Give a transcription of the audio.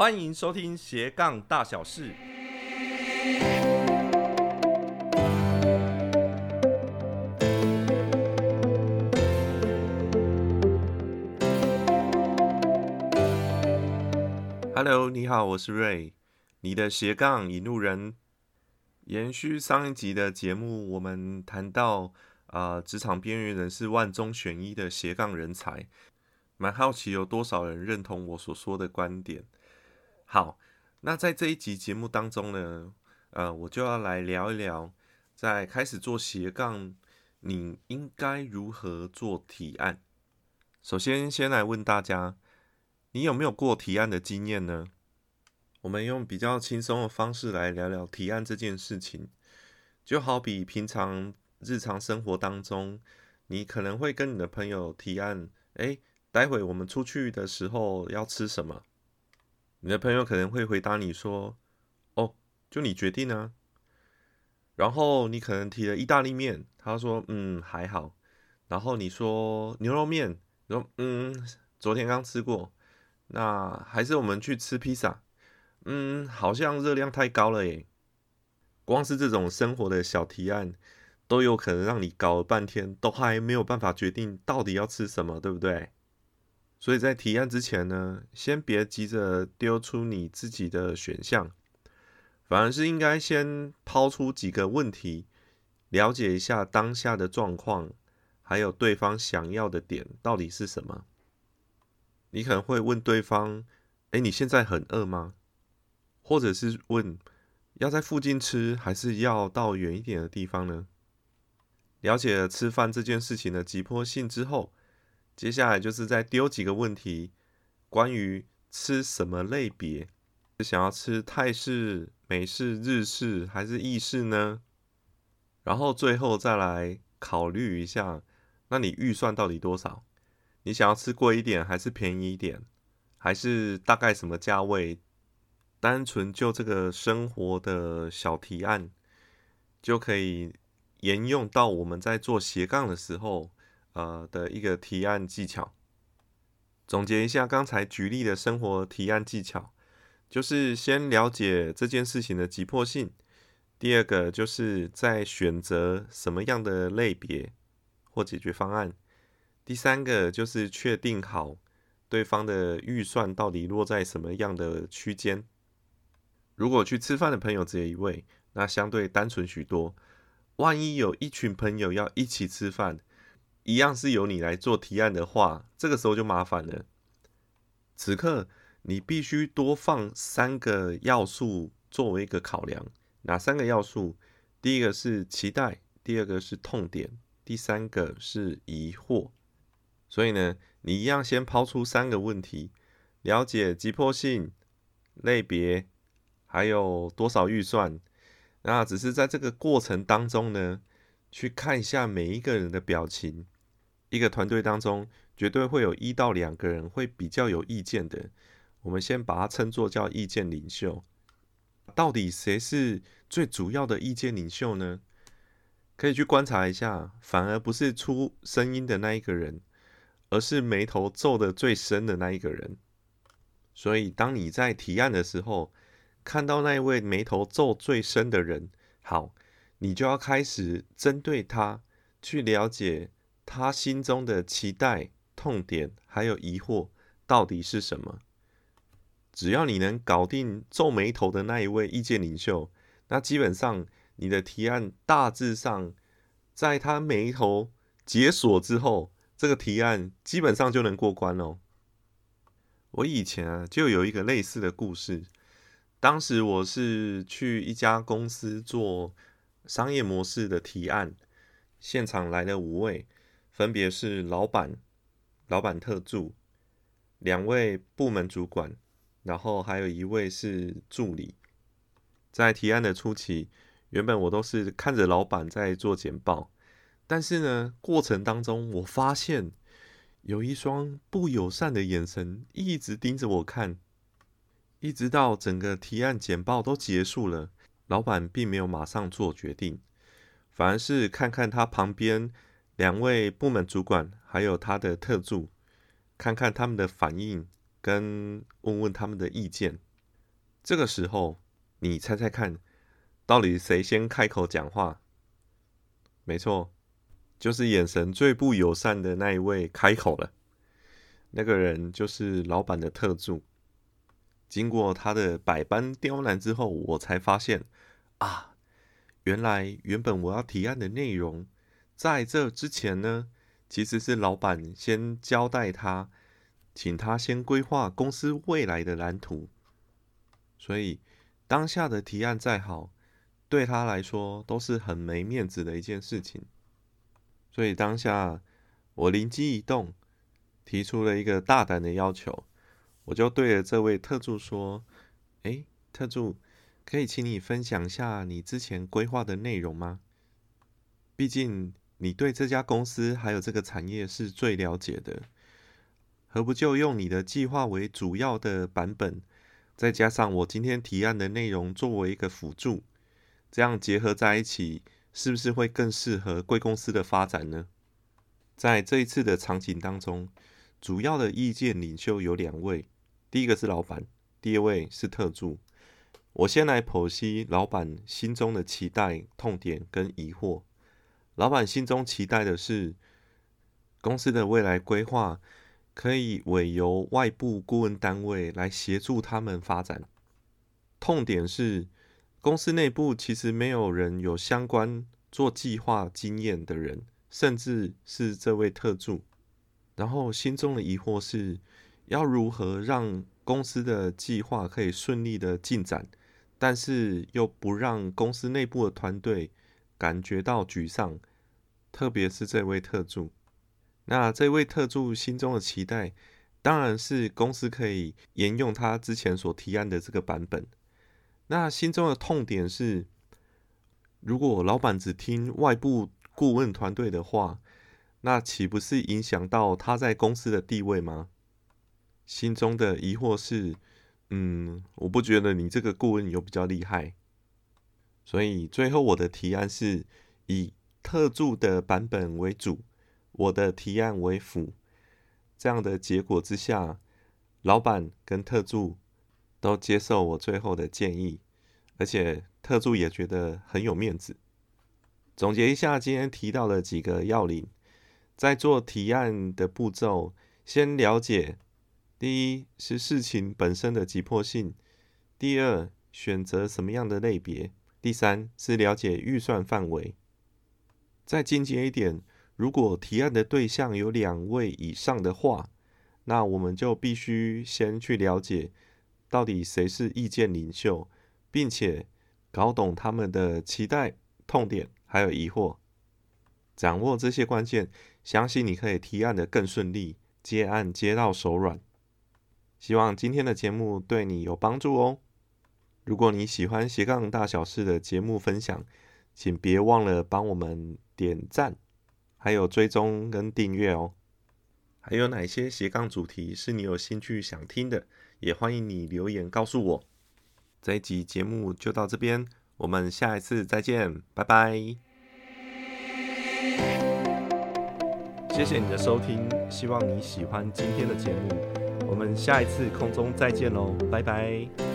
欢迎收听斜杠大小事。Hello，你好，我是瑞，你的斜杠引路人。延续上一集的节目，我们谈到啊，职场边缘人是万中选一的斜杠人才。蛮好奇有多少人认同我所说的观点。好，那在这一集节目当中呢，呃，我就要来聊一聊，在开始做斜杠，你应该如何做提案。首先，先来问大家，你有没有过提案的经验呢？我们用比较轻松的方式来聊聊提案这件事情，就好比平常日常生活当中，你可能会跟你的朋友提案，哎。待会我们出去的时候要吃什么？你的朋友可能会回答你说：“哦，就你决定啊。”然后你可能提了意大利面，他说：“嗯，还好。”然后你说牛肉面，说：“嗯，昨天刚吃过。”那还是我们去吃披萨？嗯，好像热量太高了耶。光是这种生活的小提案，都有可能让你搞了半天，都还没有办法决定到底要吃什么，对不对？所以在提案之前呢，先别急着丢出你自己的选项，反而是应该先抛出几个问题，了解一下当下的状况，还有对方想要的点到底是什么。你可能会问对方：“哎，你现在很饿吗？”或者是问：“要在附近吃，还是要到远一点的地方呢？”了解了吃饭这件事情的急迫性之后。接下来就是再丢几个问题，关于吃什么类别，是想要吃泰式、美式、日式还是意式呢？然后最后再来考虑一下，那你预算到底多少？你想要吃贵一点还是便宜一点？还是大概什么价位？单纯就这个生活的小提案，就可以沿用到我们在做斜杠的时候。呃的一个提案技巧，总结一下刚才举例的生活提案技巧，就是先了解这件事情的急迫性。第二个就是在选择什么样的类别或解决方案。第三个就是确定好对方的预算到底落在什么样的区间。如果去吃饭的朋友只有一位，那相对单纯许多。万一有一群朋友要一起吃饭，一样是由你来做提案的话，这个时候就麻烦了。此刻你必须多放三个要素作为一个考量，哪三个要素？第一个是期待，第二个是痛点，第三个是疑惑。所以呢，你一样先抛出三个问题，了解急迫性、类别，还有多少预算。那只是在这个过程当中呢。去看一下每一个人的表情。一个团队当中，绝对会有一到两个人会比较有意见的。我们先把它称作叫意见领袖。到底谁是最主要的意见领袖呢？可以去观察一下，反而不是出声音的那一个人，而是眉头皱的最深的那一个人。所以，当你在提案的时候，看到那一位眉头皱最深的人，好。你就要开始针对他去了解他心中的期待、痛点还有疑惑到底是什么。只要你能搞定皱眉头的那一位意见领袖，那基本上你的提案大致上在他眉头解锁之后，这个提案基本上就能过关哦。我以前啊就有一个类似的故事，当时我是去一家公司做。商业模式的提案，现场来了五位，分别是老板、老板特助、两位部门主管，然后还有一位是助理。在提案的初期，原本我都是看着老板在做简报，但是呢，过程当中我发现有一双不友善的眼神一直盯着我看，一直到整个提案简报都结束了。老板并没有马上做决定，反而是看看他旁边两位部门主管，还有他的特助，看看他们的反应，跟问问他们的意见。这个时候，你猜猜看，到底谁先开口讲话？没错，就是眼神最不友善的那一位开口了。那个人就是老板的特助。经过他的百般刁难之后，我才发现啊，原来原本我要提案的内容，在这之前呢，其实是老板先交代他，请他先规划公司未来的蓝图。所以当下的提案再好，对他来说都是很没面子的一件事情。所以当下我灵机一动，提出了一个大胆的要求。我就对着这位特助说：“哎，特助，可以请你分享一下你之前规划的内容吗？毕竟你对这家公司还有这个产业是最了解的，何不就用你的计划为主要的版本，再加上我今天提案的内容作为一个辅助，这样结合在一起，是不是会更适合贵公司的发展呢？在这一次的场景当中，主要的意见领袖有两位。”第一个是老板，第二位是特助。我先来剖析老板心中的期待、痛点跟疑惑。老板心中期待的是公司的未来规划可以委由外部顾问单位来协助他们发展。痛点是公司内部其实没有人有相关做计划经验的人，甚至是这位特助。然后心中的疑惑是。要如何让公司的计划可以顺利的进展，但是又不让公司内部的团队感觉到沮丧，特别是这位特助。那这位特助心中的期待，当然是公司可以沿用他之前所提案的这个版本。那心中的痛点是，如果老板只听外部顾问团队的话，那岂不是影响到他在公司的地位吗？心中的疑惑是，嗯，我不觉得你这个顾问有比较厉害，所以最后我的提案是以特助的版本为主，我的提案为辅。这样的结果之下，老板跟特助都接受我最后的建议，而且特助也觉得很有面子。总结一下今天提到的几个要领，在做提案的步骤，先了解。第一是事情本身的急迫性，第二选择什么样的类别，第三是了解预算范围。再进阶一点，如果提案的对象有两位以上的话，那我们就必须先去了解到底谁是意见领袖，并且搞懂他们的期待、痛点还有疑惑。掌握这些关键，相信你可以提案的更顺利，接案接到手软。希望今天的节目对你有帮助哦。如果你喜欢斜杠大小事的节目分享，请别忘了帮我们点赞，还有追踪跟订阅哦。还有哪些斜杠主题是你有兴趣想听的，也欢迎你留言告诉我。这一集节目就到这边，我们下一次再见，拜拜。谢谢你的收听，希望你喜欢今天的节目。我们下一次空中再见喽，拜拜。